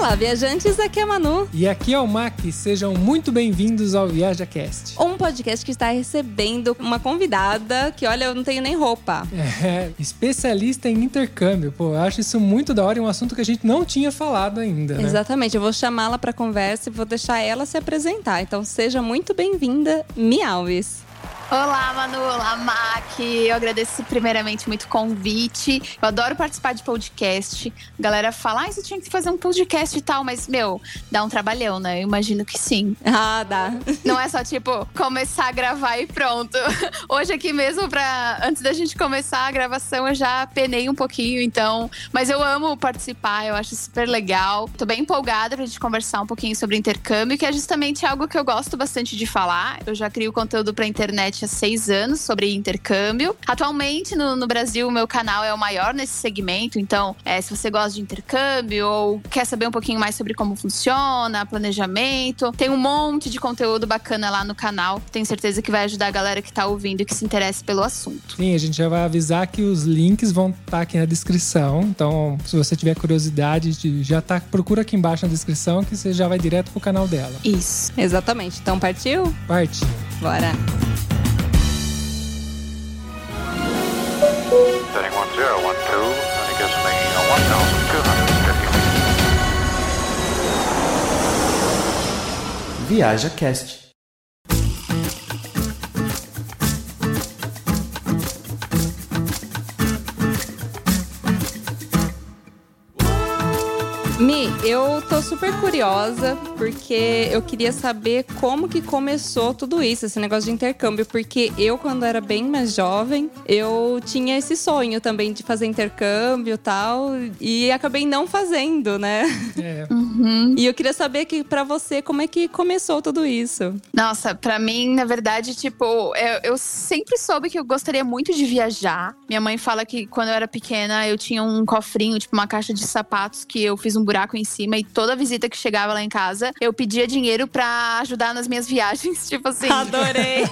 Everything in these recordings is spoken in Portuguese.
Olá, viajantes, aqui é a Manu. E aqui é o Mac, sejam muito bem-vindos ao ViajaCast. Um podcast que está recebendo uma convidada que, olha, eu não tenho nem roupa. É, especialista em intercâmbio. Pô, eu acho isso muito da hora e um assunto que a gente não tinha falado ainda. Né? Exatamente, eu vou chamá-la para conversa e vou deixar ela se apresentar. Então seja muito bem-vinda, Mi Alves. Olá, Manu. Olá, Mac. Eu agradeço primeiramente muito o convite. Eu adoro participar de podcast. A galera fala, ah, você tinha que fazer um podcast e tal, mas, meu, dá um trabalhão, né? Eu imagino que sim. Ah, dá. Não é só, tipo, começar a gravar e pronto. Hoje aqui mesmo, pra, antes da gente começar a gravação, eu já penei um pouquinho, então... Mas eu amo participar, eu acho super legal. Tô bem empolgada pra gente conversar um pouquinho sobre intercâmbio, que é justamente algo que eu gosto bastante de falar. Eu já crio conteúdo pra internet há seis anos sobre intercâmbio. Atualmente, no, no Brasil, o meu canal é o maior nesse segmento. Então, é, se você gosta de intercâmbio ou quer saber um pouquinho mais sobre como funciona, planejamento, tem um monte de conteúdo bacana lá no canal. Tenho certeza que vai ajudar a galera que tá ouvindo e que se interessa pelo assunto. Sim, a gente já vai avisar que os links vão estar tá aqui na descrição. Então, se você tiver curiosidade, já tá, procura aqui embaixo na descrição que você já vai direto pro canal dela. Isso, exatamente. Então, partiu? Partiu. Bora. Viaja Cast. Mi, eu tô super curiosa porque eu queria saber como que começou tudo isso, esse negócio de intercâmbio, porque eu quando era bem mais jovem, eu tinha esse sonho também de fazer intercâmbio e tal, e acabei não fazendo, né? É. Uhum. E eu queria saber que para você como é que começou tudo isso. Nossa, pra mim, na verdade, tipo, eu, eu sempre soube que eu gostaria muito de viajar. Minha mãe fala que quando eu era pequena, eu tinha um cofrinho, tipo uma caixa de sapatos que eu fiz um buraco em cima e toda visita que chegava lá em casa, eu pedia dinheiro pra ajudar nas minhas viagens, tipo assim. Adorei.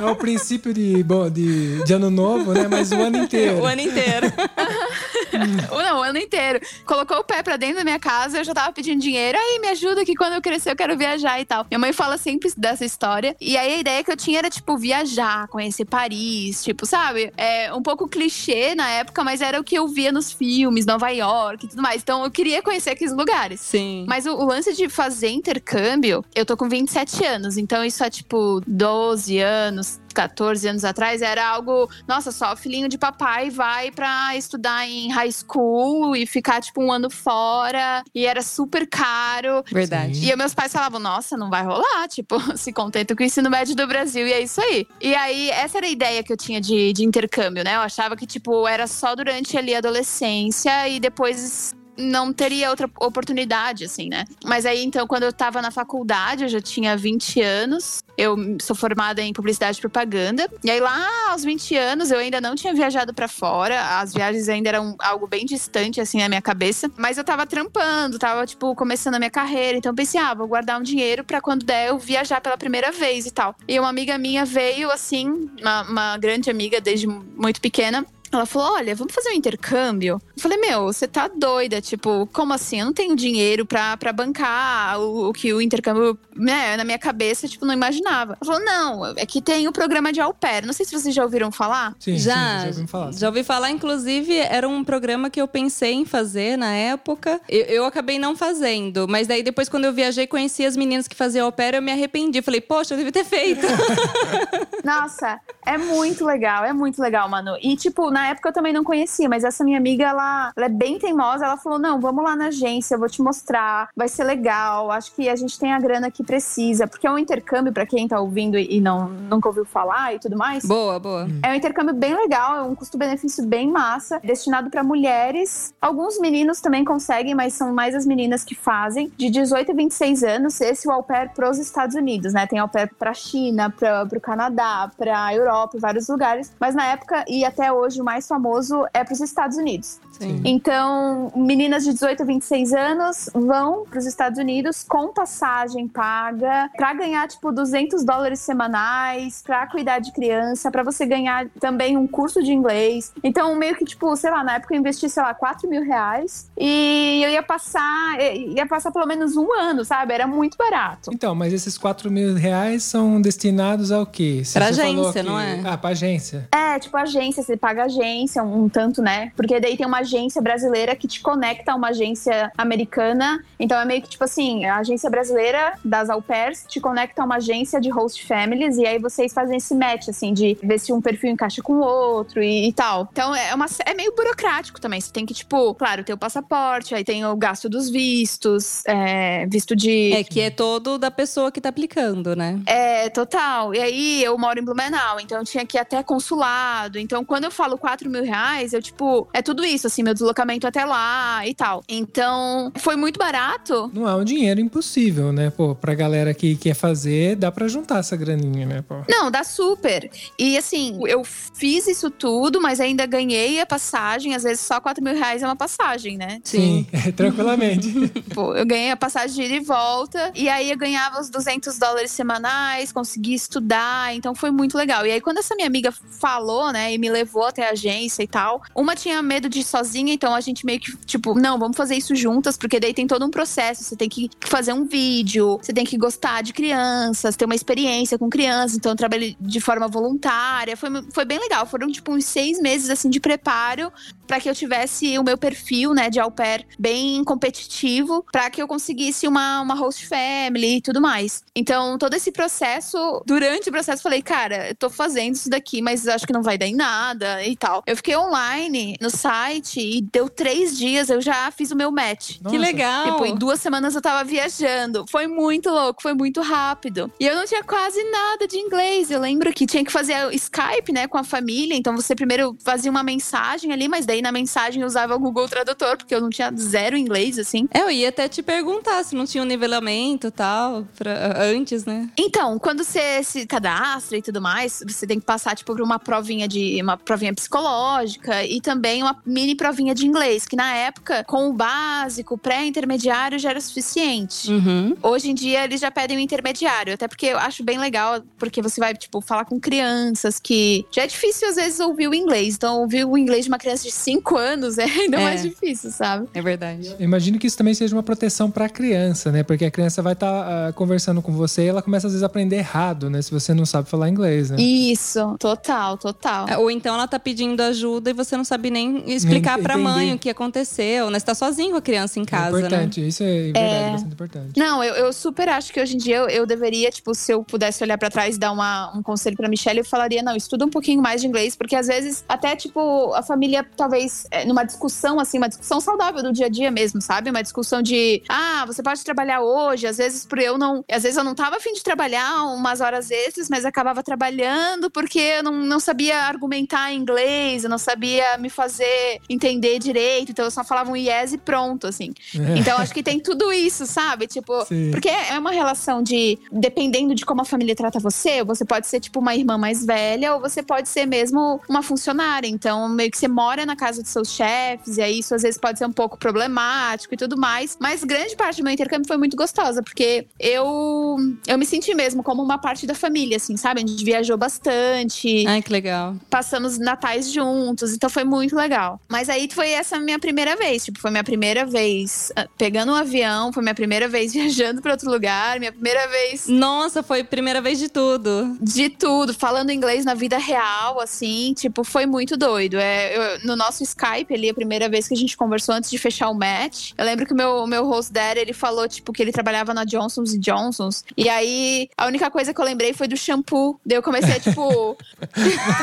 É o princípio de, bom, de, de ano novo, né? Mas o ano inteiro. o ano inteiro. Não, o ano inteiro. Colocou o pé pra dentro da minha casa, eu já tava pedindo dinheiro. Aí, me ajuda que quando eu crescer eu quero viajar e tal. Minha mãe fala sempre dessa história. E aí a ideia que eu tinha era, tipo, viajar, conhecer Paris, tipo, sabe? É um pouco clichê na época, mas era o que eu via nos filmes, Nova York e tudo mais. Então eu queria conhecer aqueles lugares. Sim. Mas o, o lance de fazer intercâmbio, eu tô com 27 anos, então isso é tipo 12 anos, 14 anos atrás, era algo, nossa, só o filhinho de papai vai pra estudar em high school e ficar tipo um ano fora, e era super caro. Verdade. Sim. E meus pais falavam, nossa, não vai rolar, tipo, se contenta com o ensino médio do Brasil e é isso aí. E aí, essa era a ideia que eu tinha de, de intercâmbio, né? Eu achava que, tipo, era só durante ali a adolescência e depois não teria outra oportunidade, assim, né? Mas aí, então, quando eu tava na faculdade, eu já tinha 20 anos. Eu sou formada em publicidade e propaganda. E aí, lá aos 20 anos, eu ainda não tinha viajado para fora. As viagens ainda eram algo bem distante, assim, na minha cabeça. Mas eu tava trampando, tava, tipo, começando a minha carreira. Então, eu pensei, ah, vou guardar um dinheiro para quando der eu viajar pela primeira vez e tal. E uma amiga minha veio, assim, uma, uma grande amiga desde muito pequena. Ela falou: Olha, vamos fazer um intercâmbio? Eu falei: Meu, você tá doida? Tipo, como assim? Eu não tenho dinheiro pra, pra bancar o, o que o intercâmbio, né, na minha cabeça, tipo, não imaginava. Ela falou: Não, é que tem o programa de au pair. Não sei se vocês já ouviram falar. Sim, já, sim, já ouvi falar. já ouvi falar, inclusive, era um programa que eu pensei em fazer na época. Eu, eu acabei não fazendo, mas daí depois, quando eu viajei, conheci as meninas que faziam au pair, eu me arrependi. Falei, poxa, eu devia ter feito. Nossa, é muito legal, é muito legal, mano. E, tipo, na época eu também não conhecia, mas essa minha amiga, ela, ela é bem teimosa. Ela falou: não, vamos lá na agência, eu vou te mostrar, vai ser legal. Acho que a gente tem a grana que precisa. Porque é um intercâmbio, pra quem tá ouvindo e não, nunca ouviu falar e tudo mais. boa, boa. É um intercâmbio bem legal, é um custo-benefício bem massa, destinado para mulheres. Alguns meninos também conseguem, mas são mais as meninas que fazem. De 18 a 26 anos, esse é o au pair pros Estados Unidos, né? Tem au pair pra China, pra, pro Canadá, pra Europa, vários lugares. Mas na época, e até hoje, o mais famoso é para os Estados Unidos. Sim. Então, meninas de 18 a 26 anos vão para os Estados Unidos com passagem paga para ganhar tipo 200 dólares semanais, para cuidar de criança, para você ganhar também um curso de inglês. Então, meio que tipo, sei lá, na época eu investi, sei lá, 4 mil reais e eu ia passar, ia passar pelo menos um ano, sabe? Era muito barato. Então, mas esses 4 mil reais são destinados ao quê? Se Pra agência, não é? Ah, pra agência. É, tipo agência, você paga agência, um, um tanto, né? Porque daí tem uma agência brasileira que te conecta a uma agência americana. Então é meio que tipo assim, a agência brasileira das au pairs te conecta a uma agência de host families e aí vocês fazem esse match, assim, de ver se um perfil encaixa com o outro e, e tal. Então é, uma, é meio burocrático também. Você tem que, tipo, claro, ter o passaporte, aí tem o gasto dos vistos, é, visto de. É que é todo da pessoa que tá aplicando, né? É, total. E aí eu moro em Blumenau, então eu tinha que ir até consulado. Então, quando eu falo 4 mil reais, eu, tipo, é tudo isso, assim, meu deslocamento até lá e tal. Então, foi muito barato. Não é um dinheiro impossível, né? Pô, pra galera que quer fazer, dá pra juntar essa graninha, né? Pô. Não, dá super. E assim, eu fiz isso tudo, mas ainda ganhei a passagem. Às vezes só 4 mil reais é uma passagem, né? Sim, tranquilamente. Pô, eu ganhei a passagem de ida e volta. E aí eu ganhava os 200 dólares semanais, consegui estudar. Então foi muito legal. E aí quando essa minha amiga falou, né, e me levou até a agência e tal, uma tinha medo de ir sozinha, então a gente meio que, tipo, não, vamos fazer isso juntas, porque daí tem todo um processo. Você tem que fazer um vídeo, você tem que gostar de crianças, ter uma experiência com crianças. Então eu trabalhei de forma voluntária. Foi, foi bem legal. Foram, tipo, uns seis meses, assim, de preparo para que eu tivesse o meu perfil, né, de au pair bem competitivo, para que eu conseguisse uma, uma host family e tudo mais. Então, todo esse processo, durante o processo, falei, cara, eu tô fazendo isso daqui, mas acho que não vai dar em nada e tal. Eu fiquei online no site e deu três dias, eu já fiz o meu match. Que Nossa. legal! Tipo, em duas semanas eu tava viajando. Foi muito louco, foi muito rápido. E eu não tinha quase nada de inglês. Eu lembro que tinha que fazer o Skype, né, com a família. Então você primeiro fazia uma mensagem ali, mas daí na mensagem eu usava o Google Tradutor, porque eu não tinha zero inglês, assim. É, eu ia até te perguntar se não tinha um nivelamento e tal, pra, antes, né? Então, quando você se cadastra e tudo mais, você tem que passar, tipo, por uma provinha de. uma provinha psicológica e também uma mini provinha de inglês, que na época, com o básico, pré-intermediário, já era suficiente. Uhum. Hoje em dia eles já pedem o intermediário, até porque eu acho bem legal, porque você vai, tipo, falar com crianças que já é difícil às vezes ouvir o inglês. Então, ouvir o inglês de uma criança de 5 anos é ainda É. mais difícil, sabe? É verdade. Eu Imagino que isso também seja uma proteção pra criança, né? Porque a criança vai estar conversando com você e ela começa às vezes a aprender errado, né? Se você não sabe falar inglês, né? Isso, total, total. Ou então ela tá pedindo ajuda e você não sabe nem explicar entender. mãe o que aconteceu, né? Você tá sozinho com a criança em é casa, né? importante, isso é verdade, bastante importante. Não, eu, eu super acho que hoje em dia eu, eu deveria, tipo, se eu pudesse olhar pra trás e dar uma, um conselho pra Michelle, eu falaria, não, estuda um pouquinho mais de inglês, porque às vezes, até, tipo, a família, talvez, é, numa discussão, assim, uma discussão saudável do dia a dia mesmo, sabe? Uma discussão de, ah, você pode trabalhar hoje, às vezes por eu não. Às vezes eu não tava afim de trabalhar umas horas extras, mas acabava trabalhando porque eu não, não sabia argumentar em inglês, eu não sabia me fazer entender direito, então eu só falava um yes e pronto, assim. Então acho que tem tudo isso, sabe? Tipo, Sim. porque é uma relação de dependendo de como a família trata você, você pode ser tipo uma irmã mais velha ou você pode ser mesmo uma funcionária. Então, meio que você mora na casa dos seus chefes, e aí isso às vezes pode ser um pouco problemático e tudo mais. Mas grande parte do meu intercâmbio foi muito gostosa, porque eu eu me senti mesmo como uma parte da família, assim, sabe? A gente viajou bastante Ai, que legal. passamos natais juntos, então foi muito legal. Mas aí foi essa minha primeira vez, tipo, foi minha primeira vez ah, pegando um avião, foi minha primeira vez viajando para outro lugar, minha primeira vez Nossa, foi a primeira vez de tudo. de tudo, falando inglês na vida real, assim, tipo, foi muito doido. É, eu- no nosso Skype ali, a primeira vez que a gente conversou antes de fechar o match, eu lembro que o meu, meu host dad, ele falou, tipo, que ele trabalhava na Johnson's Johnson's. E aí, a única coisa que eu lembrei foi do shampoo. Daí eu comecei, tipo,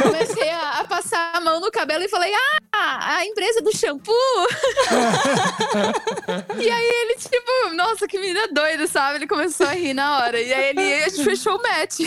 comecei a, a passar a mão no cabelo e falei, ah, a, a empresa do shampoo. e aí ele, tipo, nossa, que menina doida, sabe? Ele começou a rir na hora. E aí ele, a gente fechou o match.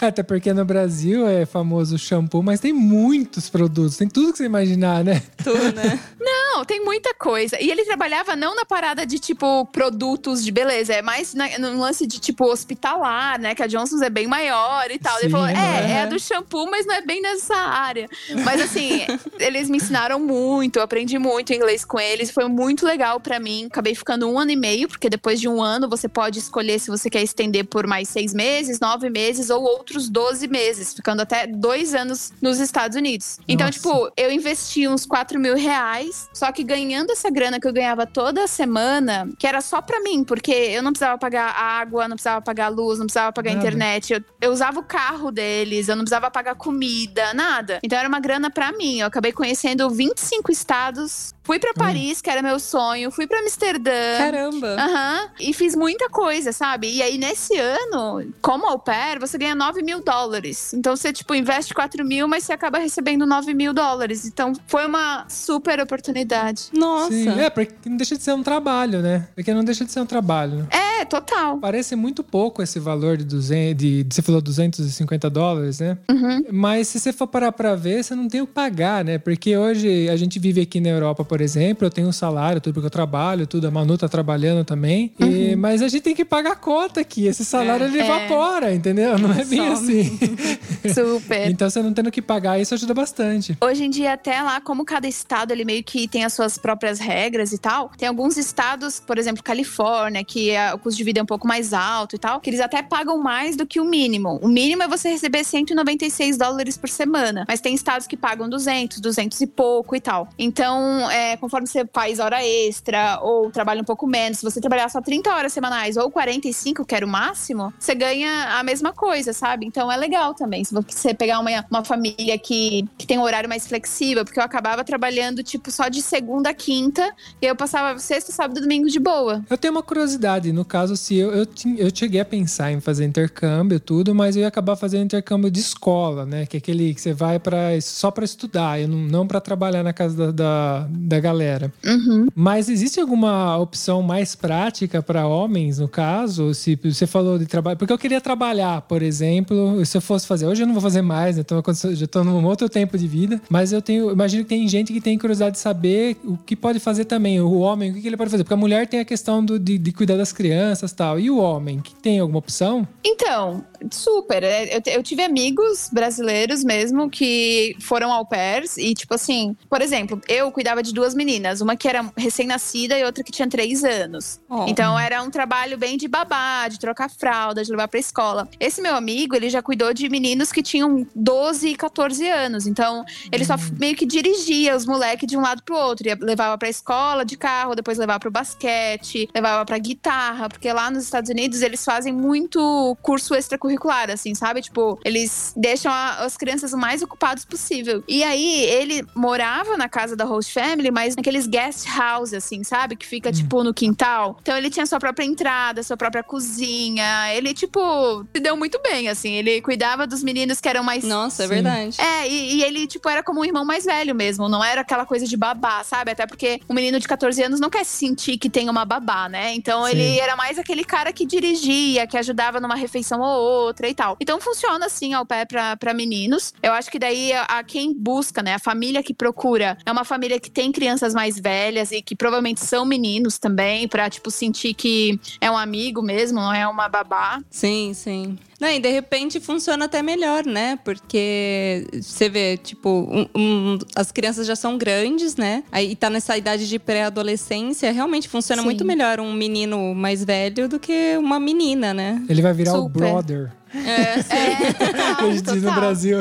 Até porque no Brasil é famoso shampoo, mas tem muitos produtos, tem tudo que você imaginar, né? Tudo, né? Não, tem muita coisa. E ele trabalhava não na parada de, tipo, produtos de beleza, é mais na, no lance de, tipo, hospitalar, né? Que a Johnson's é bem maior e tal. Sim, ele falou, é, é. é a do shampoo, mas não é bem nessa área. Mas assim, eles me ensinaram muito, eu aprendi muito inglês com eles, foi muito legal pra mim. Acabei ficando um ano e meio, porque depois de um ano você pode escolher se você quer estender por mais seis meses, nove meses ou outros 12 meses, ficando até dois anos nos Estados Unidos. Então, Nossa. tipo, eu investi uns 4 mil reais, só que ganhando essa grana que eu ganhava toda semana, que era só pra mim, porque eu não precisava pagar água, não precisava pagar luz, não precisava pagar Nada. internet, eu, eu usava o carro deles, eu não precisava pagar comida, nada. Então era uma grana pra mim. Eu acabei conhecendo 25 estados, fui pra Paris, que era meu sonho, fui pra Amsterdã. Caramba. Aham. E fiz muita coisa, sabe? E aí, nesse ano, como au pair, você ganha 9 mil dólares. Então, você, tipo, investe 4 mil, mas você acaba recebendo 9 mil dólares. Então, foi uma super oportunidade. Nossa. Sim, é, porque não deixa de ser um trabalho, né? Porque não deixa de ser um trabalho. É, total. Parece muito pouco esse valor de 200, de, você falou 250 dólares, né? Uhum. Mas se você for parar pra ver, você não tem o que pagar, né? Porque hoje a gente vive aqui na Europa, por exemplo, eu tenho um salário, tudo porque eu trabalho, tudo, a Manu tá trabalhando também. E- mas a gente tem que pagar a conta aqui. Esse salário ele É. evapora, entendeu? Não é bem Some. assim. Super. então você não tendo que pagar, isso ajuda bastante. Hoje em dia, até lá, como cada estado ele meio que tem as suas próprias regras e tal, tem alguns estados, por exemplo, Califórnia, que é- o custo de vida é um pouco mais alto e tal, que eles até pagam mais do que o mínimo. O mínimo é você receber 196 dólares por semana, mas tem estados que pagam 200, 200 e pouco e tal. Então, é, conforme você faz hora extra ou trabalha um pouco menos, se você trabalhar só 30 horas semanais ou 45, que era o máximo, você ganha a mesma coisa, sabe? Então é legal também. Se você pegar uma, uma família que, que tem um horário mais flexível, porque eu acabava trabalhando, tipo, só de segunda a quinta, e eu passava sexta, sábado e domingo de boa. Eu tenho uma curiosidade, no caso, se eu, eu, eu cheguei a pensar em fazer intercâmbio tudo, mas eu ia acabar fazendo intercâmbio de escola, né? Que é aquele que você vai para só para estudar, e não, não para trabalhar na casa da, da, da galera. Uhum. Mas existe alguma opção mais prática para homens, no caso? Se você falou de trabalho. Porque eu queria trabalhar, por exemplo, se eu fosse fazer. Hoje eu não vou fazer mais, né? Então, eu já estou num outro tempo de vida. Mas eu tenho. Imagino que tem gente que tem curiosidade de saber o que pode fazer também. O homem, o que ele pode fazer? Porque a mulher tem a questão do, de, de cuidar das crianças e tal. E o homem, que tem alguma opção? Então, super. É, Eu, eu tive amigos brasileiros mesmo que foram au pairs e, tipo assim, por exemplo, eu cuidava de duas meninas, uma que era recém-nascida e outra que tinha três anos. Oh. Então era um trabalho bem de babá, de trocar fralda, de levar pra escola. Esse meu amigo, ele já cuidou de meninos que tinham 12 e 14 anos. Então, ele só f- meio que dirigia os moleques de um lado pro outro. Ia, levava pra escola de carro, depois levava pro basquete, levava pra guitarra, porque lá nos Estados Unidos eles fazem muito curso extracurricular, assim, sabe? Tipo, eles deixam a- as crianças o mais ocupados possível. E aí, ele morava na casa da host family, mas naqueles guest house, assim, sabe? Que fica, tipo, no quintal. Então, ele tinha sua própria entrada, sua própria cozinha. Ele, tipo, se deu muito bem, assim. Ele cuidava dos meninos que eram mais Nossa, é verdade. é, e, e ele, tipo, era como um irmão mais velho mesmo. Não era aquela coisa de babá, sabe? Até porque um menino de 14 anos não quer se sentir que tem uma babá, né? Então Sim. ele era mais aquele cara que dirigia, que ajudava numa refeição ou outra e tal. Então funciona assim ao pé pra, pra meninos. Eu acho que daí a, a quem busca, né? A família que procura é uma família que tem crianças mais velhas e que provavelmente são meninos também, pra, tipo, sentir que é um amigo mesmo, não é uma babá. Sim, sim. Não, e de repente funciona até melhor, né? Porque você vê, tipo, um- um- as crianças já são grandes, né? Aí tá nessa idade de pré-adolescência, realmente funciona Sim. muito melhor um menino mais velho do que uma menina, né? Ele vai virar o Super. brother. É, É, Que a total, diz no. Brasil.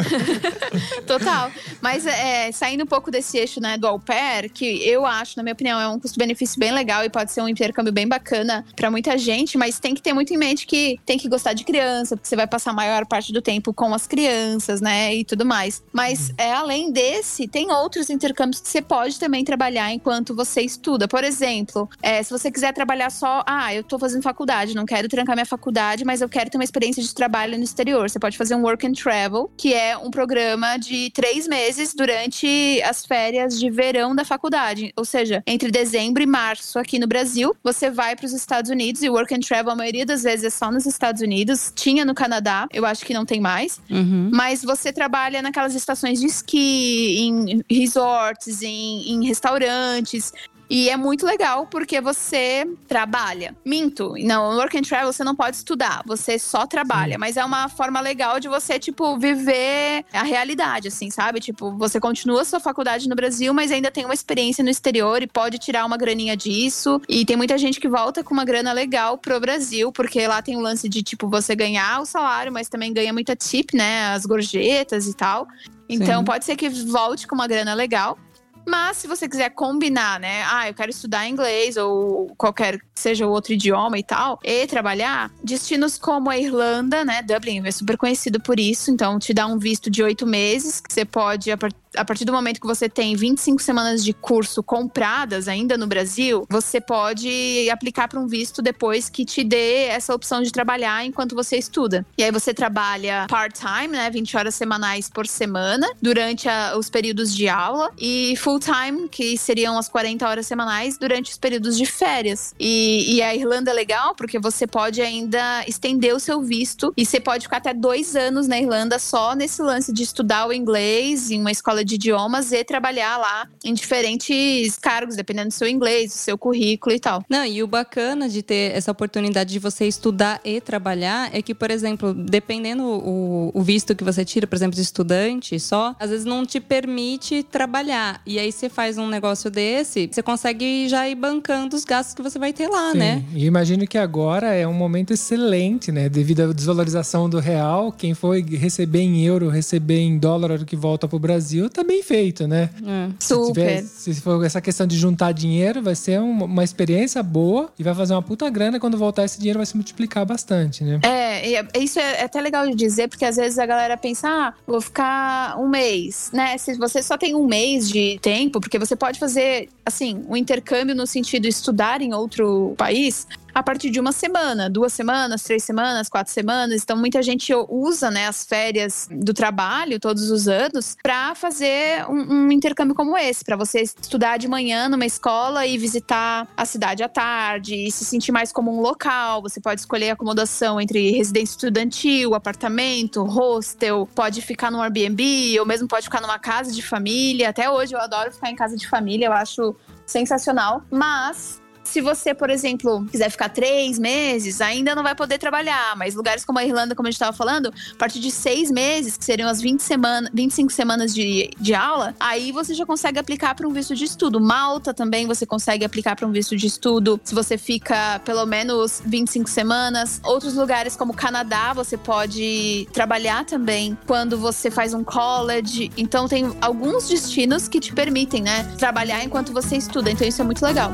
Total. Mas é, saindo um pouco desse eixo, né, do au pair, que eu acho, na minha opinião, é um custo-benefício bem legal e pode ser um intercâmbio bem bacana pra muita gente, mas tem que ter muito em mente que tem que gostar de criança, porque você vai passar a maior parte do tempo com as crianças, né, e tudo mais. Mas é, além desse, tem outros intercâmbios que você pode também trabalhar enquanto você estuda. Por exemplo, é, se você quiser trabalhar só, ah, eu tô fazendo faculdade, não quero trancar minha faculdade, mas eu quero ter uma experiência de trabalho trabalha no exterior. Você pode fazer um work and travel, que é um programa de três meses durante as férias de verão da faculdade. Ou seja, entre dezembro e março aqui no Brasil, você vai para os Estados Unidos e work and travel a maioria das vezes é só nos Estados Unidos. Tinha no Canadá, eu acho que não tem mais. Uhum. Mas você trabalha naquelas estações de esqui, em resorts, em, em restaurantes. E é muito legal porque você trabalha. Minto, não, no work and travel você não pode estudar, você só trabalha. Sim. Mas é uma forma legal de você, tipo, viver a realidade, assim, sabe? Tipo, você continua sua faculdade no Brasil, mas ainda tem uma experiência no exterior e pode tirar uma graninha disso. E tem muita gente que volta com uma grana legal pro Brasil, porque lá tem o lance de, tipo, você ganhar o salário, mas também ganha muita tip, né? As gorjetas e tal. Então Sim. pode ser que volte com uma grana legal. Mas se você quiser combinar, né? Ah, eu quero estudar inglês ou qualquer que seja o outro idioma e tal, e trabalhar, destinos como a Irlanda, né? Dublin é super conhecido por isso, então te dá um visto de oito meses, que você pode, a, par- a partir do momento que você tem 25 semanas de curso compradas ainda no Brasil, você pode aplicar para um visto depois que te dê essa opção de trabalhar enquanto você estuda. E aí você trabalha part-time, né? 20 horas semanais por semana, durante a- os períodos de aula, e full-time, que seriam as 40 horas semanais, durante os períodos de férias. E, e a Irlanda é legal porque você pode ainda estender o seu visto e você pode ficar até dois anos na Irlanda só nesse lance de estudar o inglês em uma escola de idiomas e trabalhar lá em diferentes cargos, dependendo do seu inglês, do seu currículo e tal. Não, e o bacana de ter essa oportunidade de você estudar e trabalhar é que, por exemplo, dependendo o, o visto que você tira, por exemplo, de estudante só, às vezes não te permite trabalhar. E aí você faz um negócio desse, você consegue já ir bancando os gastos que você vai ter lá, Sim. né? E imagino que agora é um momento excelente, né? Devido à desvalorização do real, quem for receber em euro, receber em dólar que volta pro Brasil, tá bem feito, né? É. Se, tiver, Super. se for essa questão de juntar dinheiro, vai ser um- uma experiência boa e vai fazer uma puta grana. Quando voltar, esse dinheiro vai se multiplicar bastante, né? É, e é- isso é até legal de dizer, porque às vezes a galera pensa, ah, vou ficar um mês, né? Se você só tem um mês de tempo, porque você pode fazer, assim, um intercâmbio no sentido de estudar em outro país a partir de uma semana, duas semanas, três semanas, quatro semanas. Então, muita gente usa, né, as férias do trabalho todos os anos para fazer um, um intercâmbio como esse, para você estudar de manhã numa escola e visitar a cidade à tarde e se sentir mais como um local. Você pode escolher acomodação entre residência estudantil, apartamento, hostel, pode ficar num Airbnb ou mesmo pode ficar numa casa de família. Até hoje eu adoro ficar em casa de família, eu acho sensacional. Mas se você, por exemplo, quiser ficar três meses, ainda não vai poder trabalhar. Mas lugares como a Irlanda, como a gente estava falando, a partir de seis meses, que seriam as 20 semana, 25 semanas de, de aula, aí você já consegue aplicar para um visto de estudo. Malta também você consegue aplicar para um visto de estudo se você fica pelo menos 25 semanas. Outros lugares como Canadá, você pode trabalhar também quando você faz um college. Então tem alguns destinos que te permitem, né, trabalhar enquanto você estuda. Então isso é muito legal.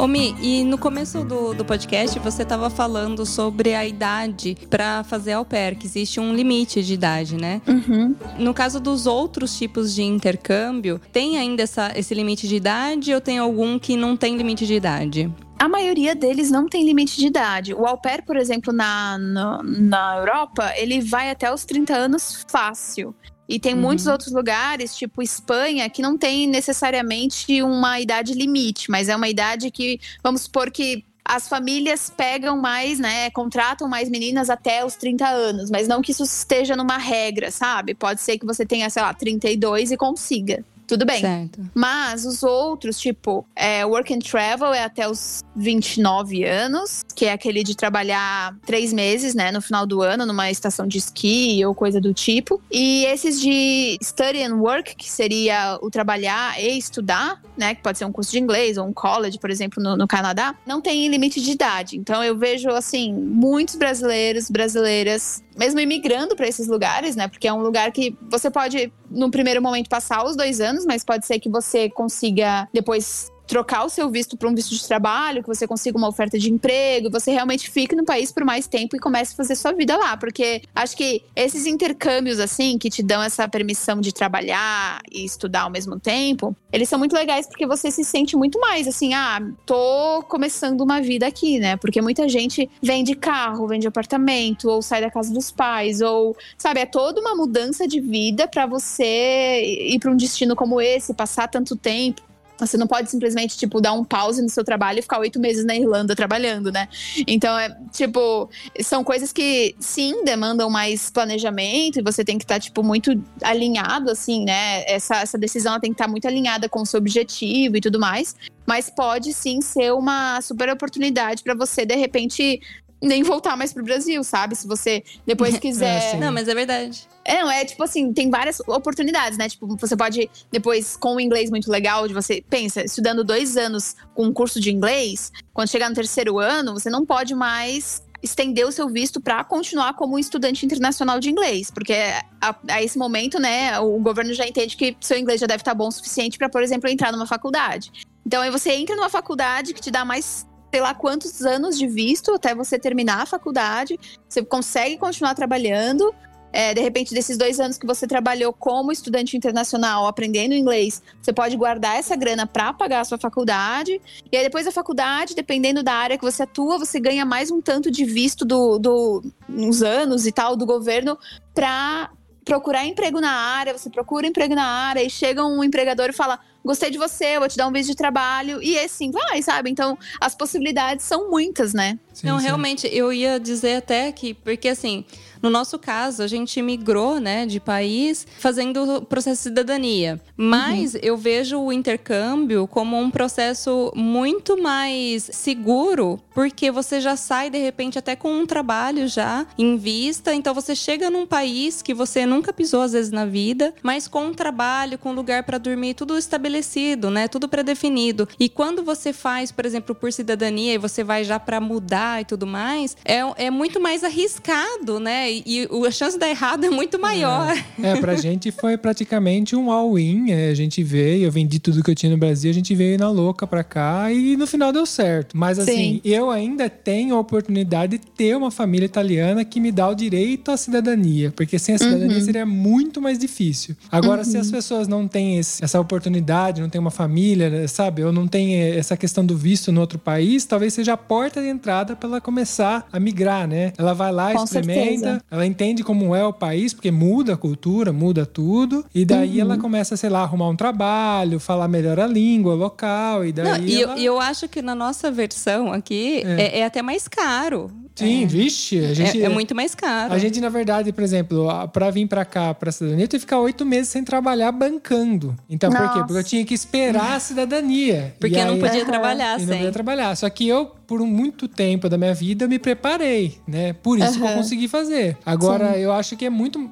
Ô Mi, e no começo do, do podcast você estava falando sobre a idade para fazer au pair, que existe um limite de idade, né? Uhum. No caso dos outros tipos de intercâmbio, tem ainda essa, esse limite de idade ou tem algum que não tem limite de idade? A maioria deles não tem limite de idade. O au pair, por exemplo, na, no- na Europa, ele vai até os 30 anos fácil. E tem Uhum. muitos outros lugares, tipo Espanha, que não tem necessariamente uma idade limite, mas é uma idade que, vamos supor que as famílias pegam mais, né, contratam mais meninas até os 30 anos, mas não que isso esteja numa regra, sabe? Pode ser que você tenha, sei lá, 32 e consiga. Tudo bem. Certo. Mas os outros, tipo, é, Work and Travel é até os 29 anos, que é aquele de trabalhar três meses, né, no final do ano, numa estação de esqui ou coisa do tipo. E esses de Study and Work, que seria o trabalhar e estudar, né, que pode ser um curso de inglês ou um college, por exemplo, no, no Canadá, não tem limite de idade. Então eu vejo, assim, muitos brasileiros, brasileiras, mesmo imigrando para esses lugares, né, porque é um lugar que você pode, no primeiro momento, passar os dois anos, mas pode ser que você consiga depois trocar o seu visto para um visto de trabalho, que você consiga uma oferta de emprego, você realmente fique no país por mais tempo e comece a fazer sua vida lá. Porque acho que esses intercâmbios, assim, que te dão essa permissão de trabalhar e estudar ao mesmo tempo, eles são muito legais porque você se sente muito mais assim, ah, tô começando uma vida aqui, né? Porque muita gente vende carro, vende apartamento, ou sai da casa dos pais, ou, sabe, é toda uma mudança de vida para você ir para um destino como esse, passar tanto tempo. Você não pode simplesmente, tipo, dar um pause no seu trabalho e ficar oito meses na Irlanda trabalhando, né? Então, é, tipo, são coisas que, sim, demandam mais planejamento e você tem que estar, tá, tipo, muito alinhado, assim, né? Essa, essa decisão tem que estar tá muito alinhada com o seu objetivo e tudo mais. Mas pode, sim, ser uma super oportunidade para você, de repente, nem voltar mais pro Brasil, sabe? Se você depois quiser. É, não, mas é verdade. É, não, é tipo assim, tem várias oportunidades, né? Tipo, você pode, depois, com o inglês muito legal, de você, pensa, estudando dois anos com um curso de inglês, quando chegar no terceiro ano, você não pode mais estender o seu visto para continuar como estudante internacional de inglês, porque a, a, esse momento, né, o governo já entende que seu inglês já deve estar bom o suficiente para, por exemplo, entrar numa faculdade. Então aí você entra numa faculdade que te dá mais sei lá quantos anos de visto até você terminar a faculdade. Você consegue continuar trabalhando. É, de repente, desses dois anos que você trabalhou como estudante internacional, aprendendo inglês, você pode guardar essa grana para pagar a sua faculdade. E aí, depois da faculdade, dependendo da área que você atua, você ganha mais um tanto de visto do, do uns anos e tal do governo para procurar emprego na área. Você procura emprego na área e chega um empregador e fala: gostei de você, vou te dar um visto de trabalho. E assim vai, sabe? Então, as possibilidades são muitas, né? Sim, Não, sim. realmente, eu ia dizer até que, porque assim, no nosso caso, a gente migrou, né, de país fazendo o processo de cidadania. Mas uhum. eu vejo o intercâmbio como um processo muito mais seguro, porque você já sai de repente até com um trabalho já em vista, então você chega num país que você nunca pisou às vezes na vida, mas com um trabalho, com lugar para dormir, tudo estabelecido, né, tudo pré-definido. E quando você faz, por exemplo, por cidadania e você vai já para mudar e tudo mais, é, é muito mais arriscado, né? E, a chance de dar errado é muito maior. É, é pra gente foi praticamente um all-in. É, a gente veio, eu vendi tudo que eu tinha no Brasil, a gente veio na louca pra cá e no final deu certo. Mas assim, Sim. eu ainda tenho a oportunidade de ter uma família italiana que me dá o direito à cidadania, porque sem a cidadania uhum. seria muito mais difícil. Agora, uhum. se as uhum. pessoas não têm esse, essa oportunidade, não tem uma família, sabe, ou não tem eh, essa questão do visto no outro país, talvez seja a porta de entrada para ela começar a migrar, né? Ela vai lá, Com experimenta, certeza. Ela entende como é o país, porque muda a cultura, muda tudo, e daí uhum. ela começa, sei lá, arrumar um trabalho, falar melhor a língua local, e daí. Não, e ela... eu, eu, acho que na nossa versão aqui é, é, é até mais caro. Sim, é. vixe. A gente, é, é, muito mais caro. A gente, na verdade, por exemplo, para vir para cá, pra cidadania, eu tive que ficar oito meses sem trabalhar bancando. Então, Nossa. por quê? Porque eu tinha que esperar a cidadania. Porque eu não podia trabalhar, sim. Não podia trabalhar. Só que eu, por muito tempo da minha vida, me preparei, né? Por isso uhum. que eu consegui fazer. Agora, sim. eu acho que é muito.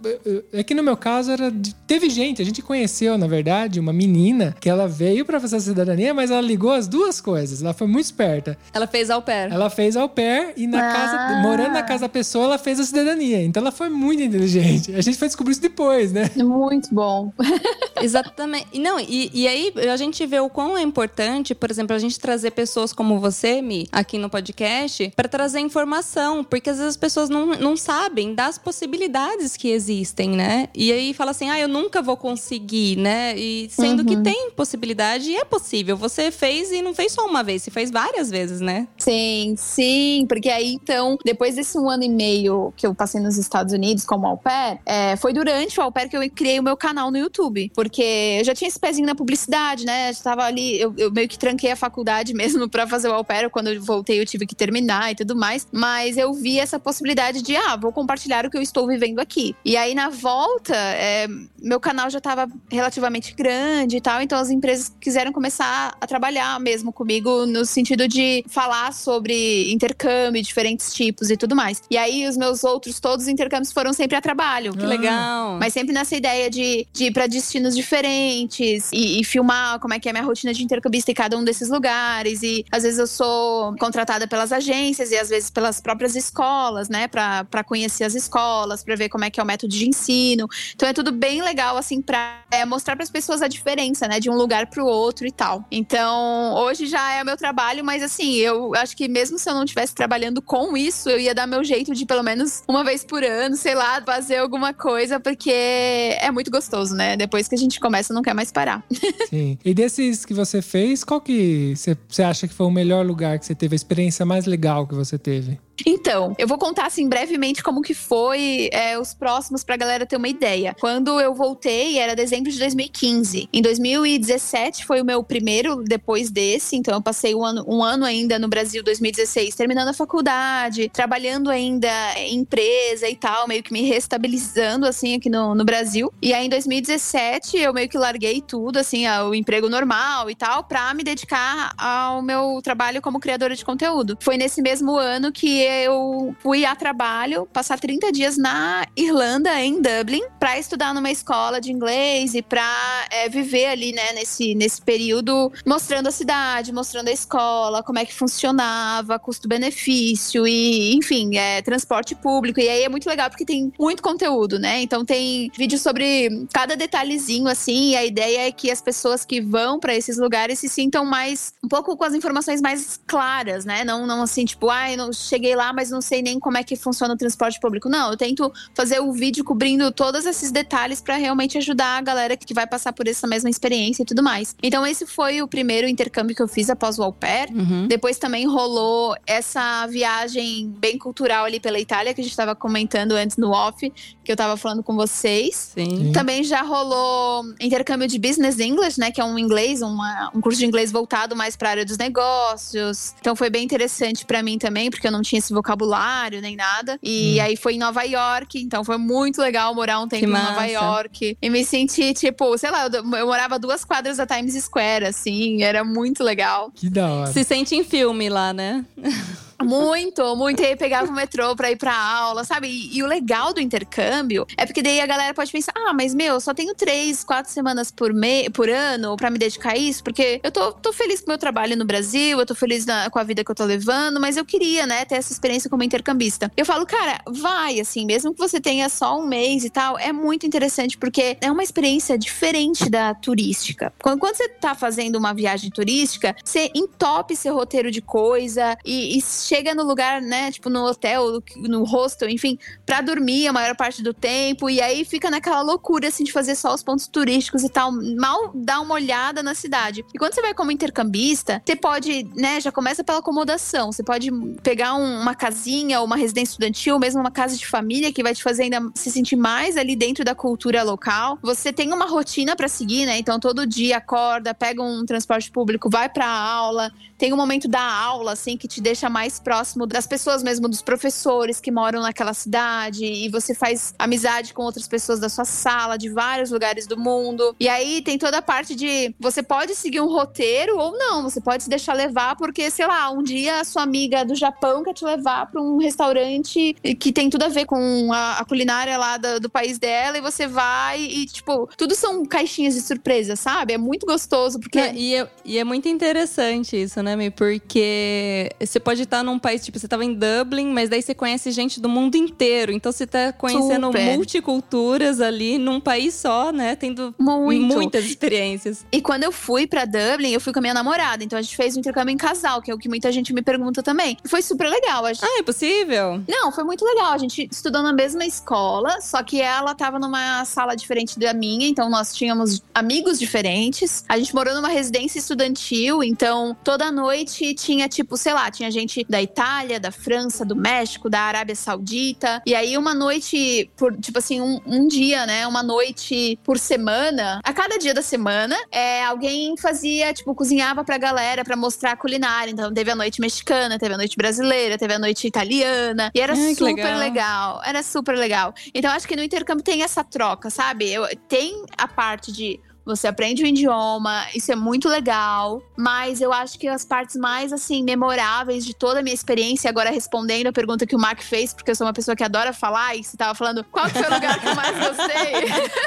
É que no meu caso, era. Teve gente, a gente conheceu, na verdade, uma menina que ela veio para fazer a cidadania, mas ela ligou as duas coisas. Ela foi muito esperta. Ela fez au pair. Ela fez au pair e na ah. casa morando na casa da pessoa, ela fez a cidadania. Então ela foi muito inteligente. A gente foi descobrir isso depois, né? Muito bom. Exatamente. Não, e, e aí a gente vê o quão é importante, por exemplo, a gente trazer pessoas como você, Mi, aqui no podcast, para trazer informação. Porque às vezes as pessoas não, não sabem das possibilidades que existem, né? E aí fala assim, ah, eu nunca vou conseguir, né? E sendo uhum. que tem possibilidade e é possível. Você fez e não fez só uma vez, você fez várias vezes, né? Sim, sim. Porque aí então depois desse um ano e meio que eu passei nos Estados Unidos como au pair, é, foi durante o au pair que eu criei o meu canal no YouTube. Porque eu já tinha esse pezinho na publicidade, né? Eu tava ali, eu, eu meio que tranquei a faculdade mesmo para fazer o au pair. Quando eu voltei, eu tive que terminar e tudo mais. Mas eu vi essa possibilidade de, ah, vou compartilhar o que eu estou vivendo aqui. E aí, na volta, é, meu canal já tava relativamente grande e tal. Então, as empresas quiseram começar a trabalhar mesmo comigo no sentido de falar sobre intercâmbio, diferentes tipos e tudo mais. E aí, os meus outros, todos os intercâmbios foram sempre a trabalho. Que legal. Mas sempre nessa ideia de, de ir pra destinos diferentes e, e, filmar como é que é a minha rotina de intercambista em cada um desses lugares. E às vezes eu sou contratada pelas agências e às vezes pelas próprias escolas, né, para conhecer as escolas, para ver como é que é o método de ensino. Então é tudo bem legal, assim, para é, mostrar para as pessoas a diferença, né, de um lugar para o outro e tal. Então hoje já é o meu trabalho, mas assim, eu acho que mesmo se eu não estivesse trabalhando com isso, eu ia dar meu jeito de pelo menos uma vez por ano, sei lá, fazer alguma coisa, porque é muito gostoso, né? Depois que a gente começa, não quer mais parar. Sim. E desses que você fez, qual que você acha que foi o melhor lugar que você teve, experiência mais legal que você teve? Então, eu vou contar assim brevemente como que foi é, os próximos pra galera ter uma ideia. Quando eu voltei, era dezembro de 2015. Em 2017 foi o meu primeiro depois desse, então eu passei um ano, um ano ainda no Brasil, 2016, terminando a faculdade, trabalhando ainda em empresa e tal, meio que me restabilizando assim aqui no, no Brasil. E aí em 2017 eu meio que larguei tudo, assim, o emprego normal e tal, pra me dedicar ao meu trabalho como criadora de conteúdo. Foi nesse mesmo ano que eu fui a trabalho, passar 30 dias na Irlanda, em Dublin, para estudar numa escola de inglês e para é, viver ali, né, nesse, nesse período, mostrando a cidade, mostrando a escola, como é que funcionava, custo-benefício e, enfim, é, transporte público. E aí é muito legal porque tem muito conteúdo, né? Então tem vídeo sobre cada detalhezinho, assim, e a ideia é que as pessoas que vão para esses lugares se sintam mais, um pouco com as informações mais claras, né? Não, não assim, tipo, ai, não cheguei lá, mas não sei nem como é que funciona o transporte público. Não, eu tento fazer o vídeo cobrindo todos esses detalhes para realmente ajudar a galera que vai passar por essa mesma experiência e tudo mais. Então, esse foi o primeiro intercâmbio que eu fiz após o au pair. Uhum. Depois também rolou essa viagem bem cultural ali pela Itália, que a gente estava comentando antes no off, que eu estava falando com vocês. Sim. Também já rolou intercâmbio de Business English, né? Que é um inglês, uma, um curso de inglês voltado mais para a área dos negócios. Então foi bem interessante para mim também, porque eu não tinha esse vocabulário nem nada. E hum. aí foi em Nova York, então foi muito legal morar um tempo em Nova York. E me senti, tipo, sei lá, eu, eu morava duas quadras da Times Square, assim, era muito legal. Que da hora. Se sente em filme lá, né? Muito, muito. E aí pegava o metrô pra ir pra aula, sabe? E, e, o legal do intercâmbio é porque daí a galera pode pensar: ah, mas meu, eu só tenho três, quatro semanas por, me por ano pra me dedicar a isso, porque eu tô, tô feliz com o meu trabalho no Brasil, eu tô feliz na, com a vida que eu tô levando, mas eu queria, né, ter essa experiência como intercambista. Eu falo, cara, vai, assim, mesmo que você tenha só um mês e tal, é muito interessante porque é uma experiência diferente da turística. Quando, quando você tá fazendo uma viagem turística, você entope seu roteiro de coisa e, e chega no lugar, né, tipo no hotel, no hostel, enfim, para dormir a maior parte do tempo e aí fica naquela loucura assim de fazer só os pontos turísticos e tal, mal dá uma olhada na cidade. E quando você vai como intercambista, você pode, né, já começa pela acomodação, você pode pegar um, uma casinha ou uma residência estudantil, ou mesmo uma casa de família que vai te fazer ainda se sentir mais ali dentro da cultura local. Você tem uma rotina para seguir, né? Então todo dia acorda, pega um transporte público, vai para aula, tem um momento da aula assim que te deixa mais próximo das pessoas mesmo, dos professores que moram naquela cidade, e você faz amizade com outras pessoas da sua sala, de vários lugares do mundo. E aí tem toda a parte de você pode seguir um roteiro ou não, você pode se deixar levar, porque, sei lá, um dia a sua amiga do Japão quer te levar para um restaurante que tem tudo a ver com a, a culinária lá do, do, país dela, e você vai e, tipo, tudo são caixinhas de surpresa, sabe? É muito gostoso, porque. É, e, é, e é muito interessante isso, né, Mi? Porque você pode estar num país, tipo, você tava em Dublin, mas daí você conhece gente do mundo inteiro. Então você tá conhecendo Super. multiculturas ali num país só, né? Tendo Muito. muitas experiências. E quando eu fui para Dublin, eu fui com a minha namorada. Então a gente fez um intercâmbio em casal, que é o que muita gente me pergunta também. Foi super legal. Gente... Ah, é possível? Não, foi muito legal. A gente estudou na mesma escola, só que ela tava numa sala diferente da minha, então nós tínhamos amigos diferentes. A gente morou numa residência estudantil, então toda noite tinha, tipo, sei lá, tinha gente da Itália, da França, do México, da Arábia Saudita. E aí, uma noite, por, tipo assim, um, um dia, né? Uma noite por semana, a cada dia da semana, é, alguém fazia, tipo, cozinhava pra galera pra mostrar a culinária. Então, teve a noite mexicana, teve a noite brasileira, teve a noite italiana. E era Ai, super legal. legal. Era super legal. Então, acho que no intercâmbio tem essa troca, sabe? Eu, tem a parte de você aprende o idioma, isso é muito legal. Mas eu acho que as partes mais, assim, memoráveis de toda a minha experiência, agora respondendo a pergunta que o Mark fez, porque eu sou uma pessoa que adora falar, e você tava falando qual que foi o lugar que eu mais gostei.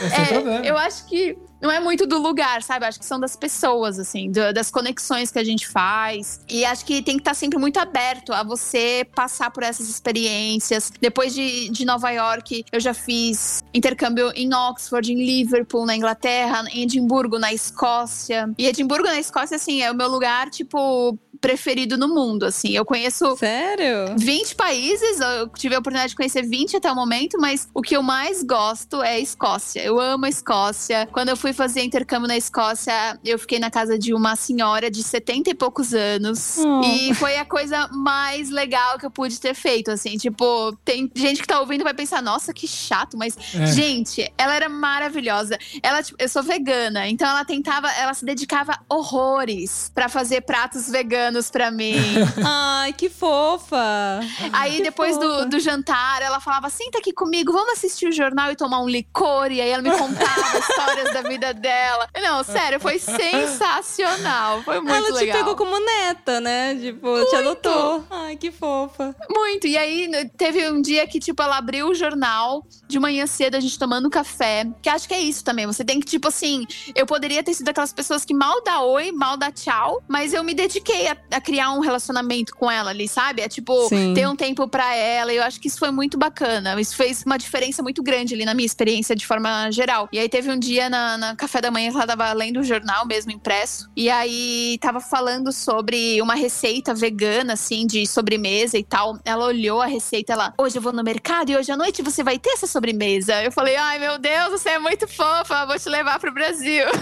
É, sem problema. eu acho que não é muito do lugar, sabe? Acho que são das pessoas, assim, do- das conexões que a gente faz. E acho que tem que estar sempre muito aberto a você passar por essas experiências. Depois de, de Nova York, eu já fiz intercâmbio em Oxford, em Liverpool, na Inglaterra, em Edimburgo, na Escócia. E Edimburgo, na Escócia, assim, é o meu lugar, tipo, preferido no mundo, assim. Eu conheço Sério? 20 países, eu tive a oportunidade de conhecer 20 até o momento, mas o que eu mais gosto é a Escócia. Eu amo a Escócia. Quando eu fui fazer intercâmbio na Escócia, eu fiquei na casa de uma senhora de 70 e poucos anos. Oh. E foi a coisa mais legal que eu pude ter feito, assim. Tipo, tem gente que tá ouvindo vai pensar, nossa, que chato, mas, É. gente, ela era maravilhosa. Ela, tipo, eu sou vegana, então ela tentava, ela se dedicava horrores pra fazer pratos veganos pra mim. Ai, que fofa! Aí Que depois do, fofa. do jantar, ela falava: senta aqui comigo, vamos assistir o jornal e tomar um licor. E aí ela me contava histórias da vida dela. Não, sério, foi sensacional. Foi muito Ela te legal. pegou como neta, né? Tipo, te adotou. Ai, que fofa. Muito. E aí teve um dia que, tipo, ela abriu o jornal de manhã cedo, a gente tomando café. Que acho que é isso também. Você tem que, tipo assim, eu poderia ter sido aquelas pessoas que mal dá oi, mal dá tchau, mas eu me dediquei a, a criar um relacionamento com ela ali, sabe? É tipo, Sim. ter um tempo pra ela. E eu acho que isso foi muito bacana. Isso fez uma diferença muito grande ali na minha experiência de forma geral. E aí teve um dia na, na café da manhã que ela tava lendo o jornal mesmo impresso. E aí tava falando sobre uma receita vegana, assim, de sobremesa e tal. Ela olhou a receita, ela, hoje eu vou no mercado e hoje à noite você vai ter essa sobremesa. Eu falei, ai meu Deus, você é muito fofa, vou te levar pro Brasil.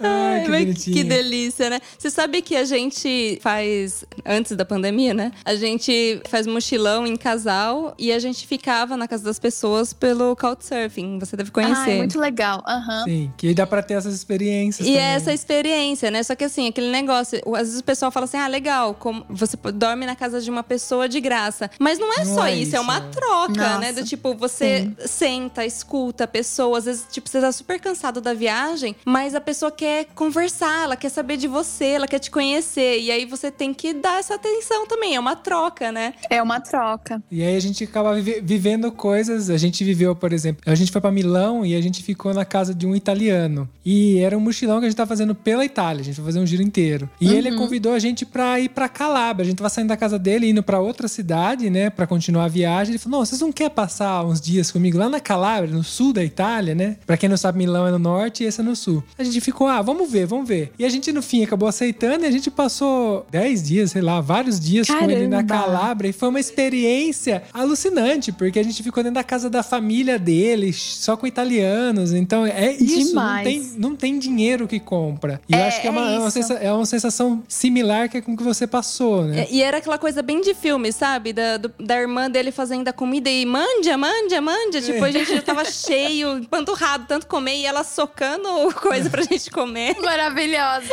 Ai, Ai, que que delícia, né? Você sabe que a gente faz, antes da pandemia, né? A gente faz mochilão em casal e a gente ficava na casa das pessoas pelo Couchsurfing. Você deve conhecer. Ai, muito legal. Aham. Sim, que dá pra ter essas experiências E também. é essa experiência, né? Só que assim, aquele negócio, às vezes o pessoal fala assim: ah, legal, como você dorme na casa de uma pessoa de graça. Mas não é Não só é isso, é uma né? troca, Nossa. né? Do tipo, você senta, escuta a pessoa, às vezes, tipo, você tá super cansado da viagem, mas a pessoa quer conversar, ela quer saber de você, ela quer te conhecer. E aí você tem que dar essa atenção também, é uma troca, né? É uma troca. E aí a gente acaba vive- vivendo coisas. A gente viveu, por exemplo, a gente foi pra Milão e a gente ficou na casa de um italiano. E era um mochilão que a gente tava fazendo pela Itália, a gente foi fazer um giro inteiro. E ele convidou a gente pra ir pra Calabria. A gente tava saindo da casa dele, indo pra outra cidade, né, Pra continuar a viagem. Ele falou: "Não, vocês não querem passar uns dias comigo lá na Calabria, no sul da Itália, né? Pra quem não sabe, Milão é no norte e esse é no sul. A gente ficou, ah, vamos ver, vamos ver. E a gente no fim acabou aceitando e a gente passou 10 dias, sei lá, vários dias com ele na Caramba! Calabria. E foi uma experiência alucinante, porque a gente ficou dentro da casa da família dele, só com italianos. Então é isso, não tem, não tem dinheiro que compra. E eu É, acho que é uma, é é uma isso. sensa- é uma sensação similar que é com o que você passou, né? É, E era aquela coisa bem de filme, sabe? Da, do- da irmã dele fazendo a comida e manja, manja, manja. Tipo, a gente já tava cheio, empanturrado, tanto comer, e ela socando coisa pra gente comer. Maravilhosa.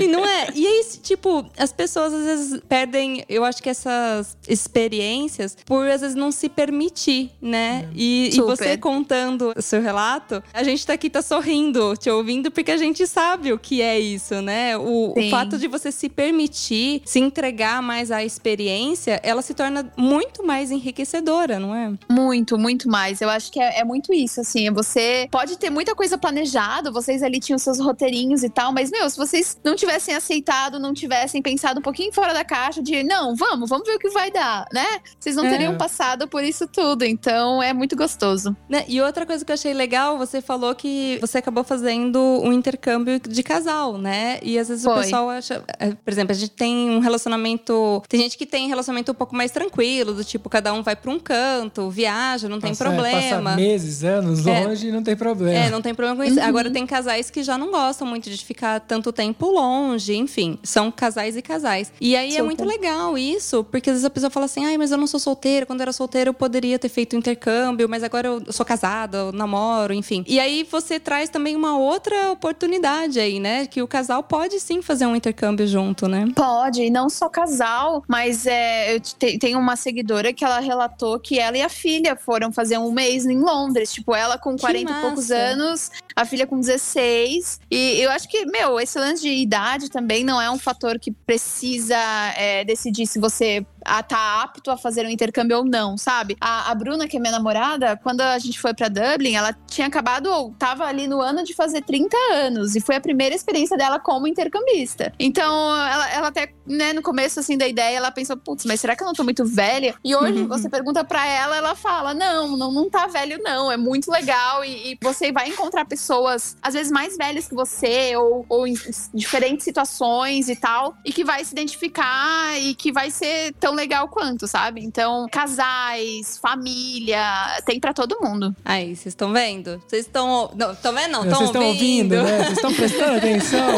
E não é? E aí, tipo, as pessoas às vezes perdem, eu acho que essas experiências por às vezes não se permitir, né? E, e você contando o seu relato, a gente tá aqui, tá sorrindo, te ouvindo, porque a gente sabe o que é isso, né? O, o fato de você se permitir, se entregar mais à experiência, ela se torna muito mais enriquecedora, não é? Muito, muito mais. Eu acho que é, é muito isso, assim. Você pode ter muita coisa planejada, vocês ali tinham seus roteirinhos e tal, mas, meu, se vocês não tivessem aceitado, não tivessem pensado um pouquinho fora da caixa de, não, vamos, vamos ver o que vai dar, né? Vocês não É. teriam passado por isso tudo. Então, é muito gostoso. Né? E outra coisa que eu achei legal, você falou que você acabou fazendo um intercâmbio de casal, né? E às vezes o Foi. pessoal acha. é, Por exemplo, a gente tem um relacionamento. Tem gente que tem relacionamento um pouco mais tranquilo, do tipo, cada um vai pra um canto, viaja, não tem Passa- problema. Passa meses, anos É. longe e não tem problema. É, não tem problema com isso. Agora tem casais que já não gostam muito de ficar tanto tempo longe, enfim. São casais e casais. E aí é muito legal isso, porque às vezes a pessoa fala assim: ai, mas eu não sou solteira. Quando eu era solteira, eu poderia ter feito intercâmbio, mas agora eu sou casada, eu namoro, enfim. E aí você traz também uma outra oportunidade aí, né? Que o casal pode sim fazer um intercâmbio junto, né? Pode, e não só casal, mas é, eu te- tenho uma seguidora que ela relatou que ela e a filha foram fazer um mês em Londres. Tipo, ela com 40 e poucos anos, a filha com 16. E eu acho que, meu, esse lance de idade também não é um fator que precisa é, decidir se você ah, tá apto a fazer um intercâmbio ou não, sabe? A, a Bruna, que é minha namorada, quando a gente foi pra Dublin, ela tinha acabado, ou tava ali no ano de fazer 30 anos. E foi a primeira experiência dela como intercambista. Então, ela, ela até, né, no começo, assim, da ideia, ela pensou, putz, mas será que eu não tô muito velha? E hoje, Uhum. você pergunta pra ela, ela fala, não, não, não tá velho, não. É muito legal. E, e você vai encontrar pessoas, às vezes, mais velhas que você, ou, ou em diferentes situações e tal, e que vai se identificar e que vai ser tão legal quanto, sabe? Então, casais, família, tem pra todo mundo. Aí, vocês estão vendo? Vocês estão. Não, estão vendo? Não, Vocês estão ouvindo, né? Vocês estão prestando atenção?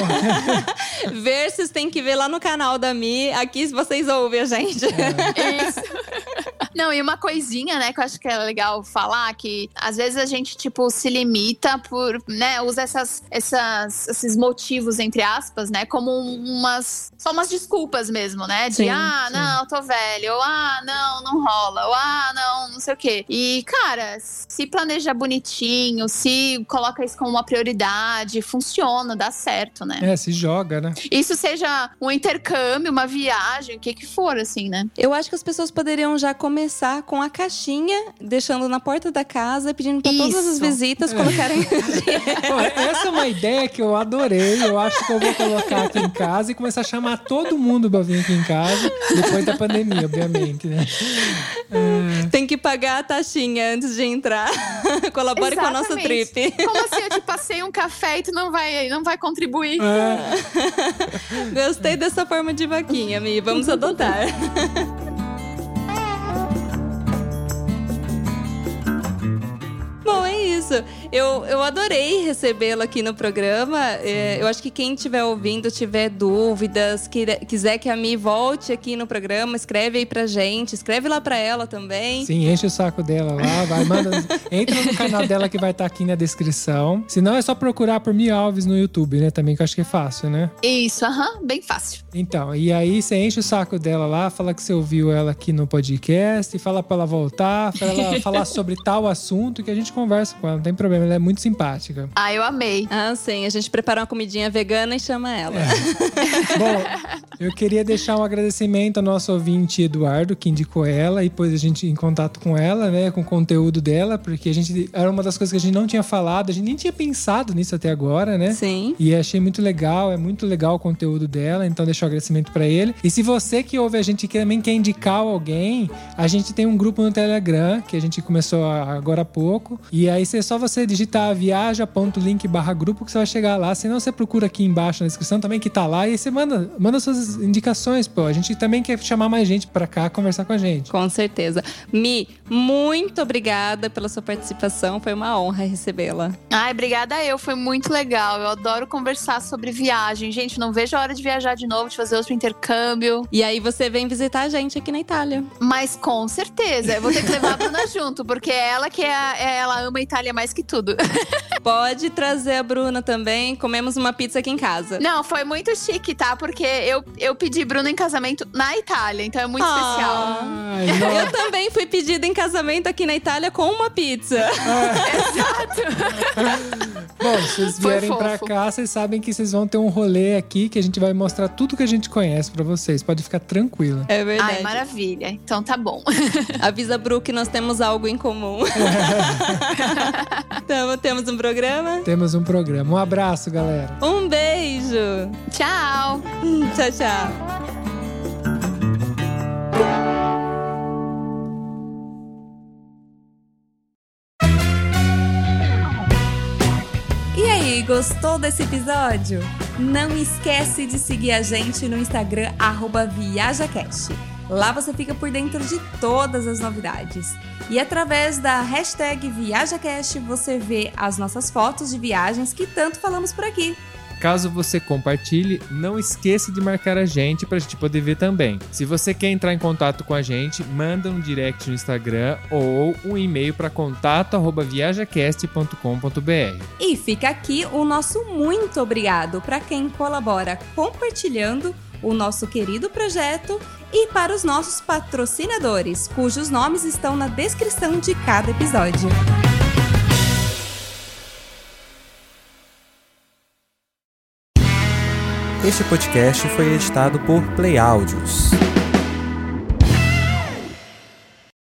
Ver, vocês têm que ver lá no canal da Mi. Aqui vocês ouvem a gente. Isso. Não, e uma coisinha, né, que eu acho que é legal falar, que às vezes a gente, tipo, se limita por, né, usa essas, essas, esses motivos, entre aspas, né, como umas, só umas desculpas mesmo, né, de, Sim, ah, sim. não, tô velho, ou ah, não, não rola, ou ah, não, não sei o quê. E, cara, se planeja bonitinho, se coloca isso como uma prioridade, funciona, dá certo, né. É, se joga, né? Isso seja um intercâmbio, uma viagem, o que que for, assim, né. Eu acho que as pessoas poderiam já começar com a caixinha, deixando na porta da casa, pedindo pra todas as visitas colocarem. Essa é uma ideia que eu adorei. Eu acho que eu vou colocar aqui em casa e começar a chamar todo mundo pra vir aqui em casa, depois da pandemia, obviamente, né? Tem que pagar a taxinha antes de entrar. Colabore com a nossa Exatamente. trip. Como assim? Eu te passei um café e tu não vai, não vai contribuir? É, Gostei dessa forma de vaquinha, Mi. Vamos adotar. Bom, é isso. Eu, eu adorei recebê-lo aqui no programa. É, eu acho que quem estiver ouvindo, tiver dúvidas, queira- quiser que a Mi volte aqui no programa, escreve aí pra gente. Escreve lá pra ela também. sim, enche o saco dela lá, vai, manda. Entra no canal dela que vai estar aqui na descrição. Se não, é só procurar por Mi Alves no YouTube, né? Também que eu acho que é fácil, né? Isso, aham, bem fácil. Então, e aí você enche o saco dela lá, fala que você ouviu ela aqui no podcast, fala pra ela voltar, pra ela falar sobre tal assunto que a gente conversa com ela, não tem problema, ela é muito simpática. Ah, eu amei. Ah, sim. A gente prepara uma comidinha vegana e chama ela. Bom, eu queria deixar um agradecimento ao nosso ouvinte Eduardo, que indicou ela, e depois a gente em contato com ela, né, com o conteúdo dela, porque a gente era uma das coisas que a gente não tinha falado, a gente nem tinha pensado nisso até agora, né? Sim. E achei muito legal, é muito legal o conteúdo dela, então deixo o agradecimento pra ele. E se você que ouve a gente que também quer indicar alguém, a gente tem um grupo no Telegram que a gente começou agora há pouco. E aí é só você digitar viaja.link barra grupo que você vai chegar lá. Senão você procura aqui embaixo na descrição também que tá lá e você manda, manda suas indicações, pô. A gente também quer chamar mais gente pra cá conversar com a gente. Com certeza. Mi, muito obrigada pela sua participação. Foi uma honra recebê-la. Ai, obrigada eu, foi muito legal. Eu adoro conversar sobre viagem. Gente, não vejo a hora de viajar de novo, de fazer outro intercâmbio. E aí você vem visitar a gente aqui na Itália. Mas com certeza, eu vou ter que levar a Bruna junto, porque é ela que é, a- é- ela ama a Itália mais que tudo. Pode trazer a Bruna também. Comemos uma pizza aqui em casa. Não, foi muito chique, tá? Porque eu, eu pedi Bruna em casamento na Itália, então é muito Ah. especial. Ai. Eu também fui pedida em casamento aqui na Itália com uma pizza. Bom, se vocês Foi vierem pra cá, vocês sabem que vocês vão ter um rolê aqui que a gente vai mostrar tudo que a gente conhece pra vocês. Pode ficar tranquila. É verdade. Ai, maravilha. Então tá bom. Avisa, Bru, que nós temos algo em comum. Então, temos um programa. Temos um programa. Um abraço, galera. Um beijo. Tchau. Tchau, tchau. E aí, gostou desse episódio? Não esquece de seguir a gente no Instagram arroba ViajaCast. Lá você fica por dentro de todas as novidades. E através da hashtag ViajaCast você vê as nossas fotos de viagens que tanto falamos por aqui. Caso você compartilhe, não esqueça de marcar a gente para a gente poder ver também. Se você quer entrar em contato com a gente, manda um direct no Instagram ou um e-mail para contato@viajacast.com.br. E fica aqui o nosso muito obrigado para quem colabora compartilhando o nosso querido projeto e para os nossos patrocinadores, cujos nomes estão na descrição de cada episódio. Este podcast foi editado por Play Áudios.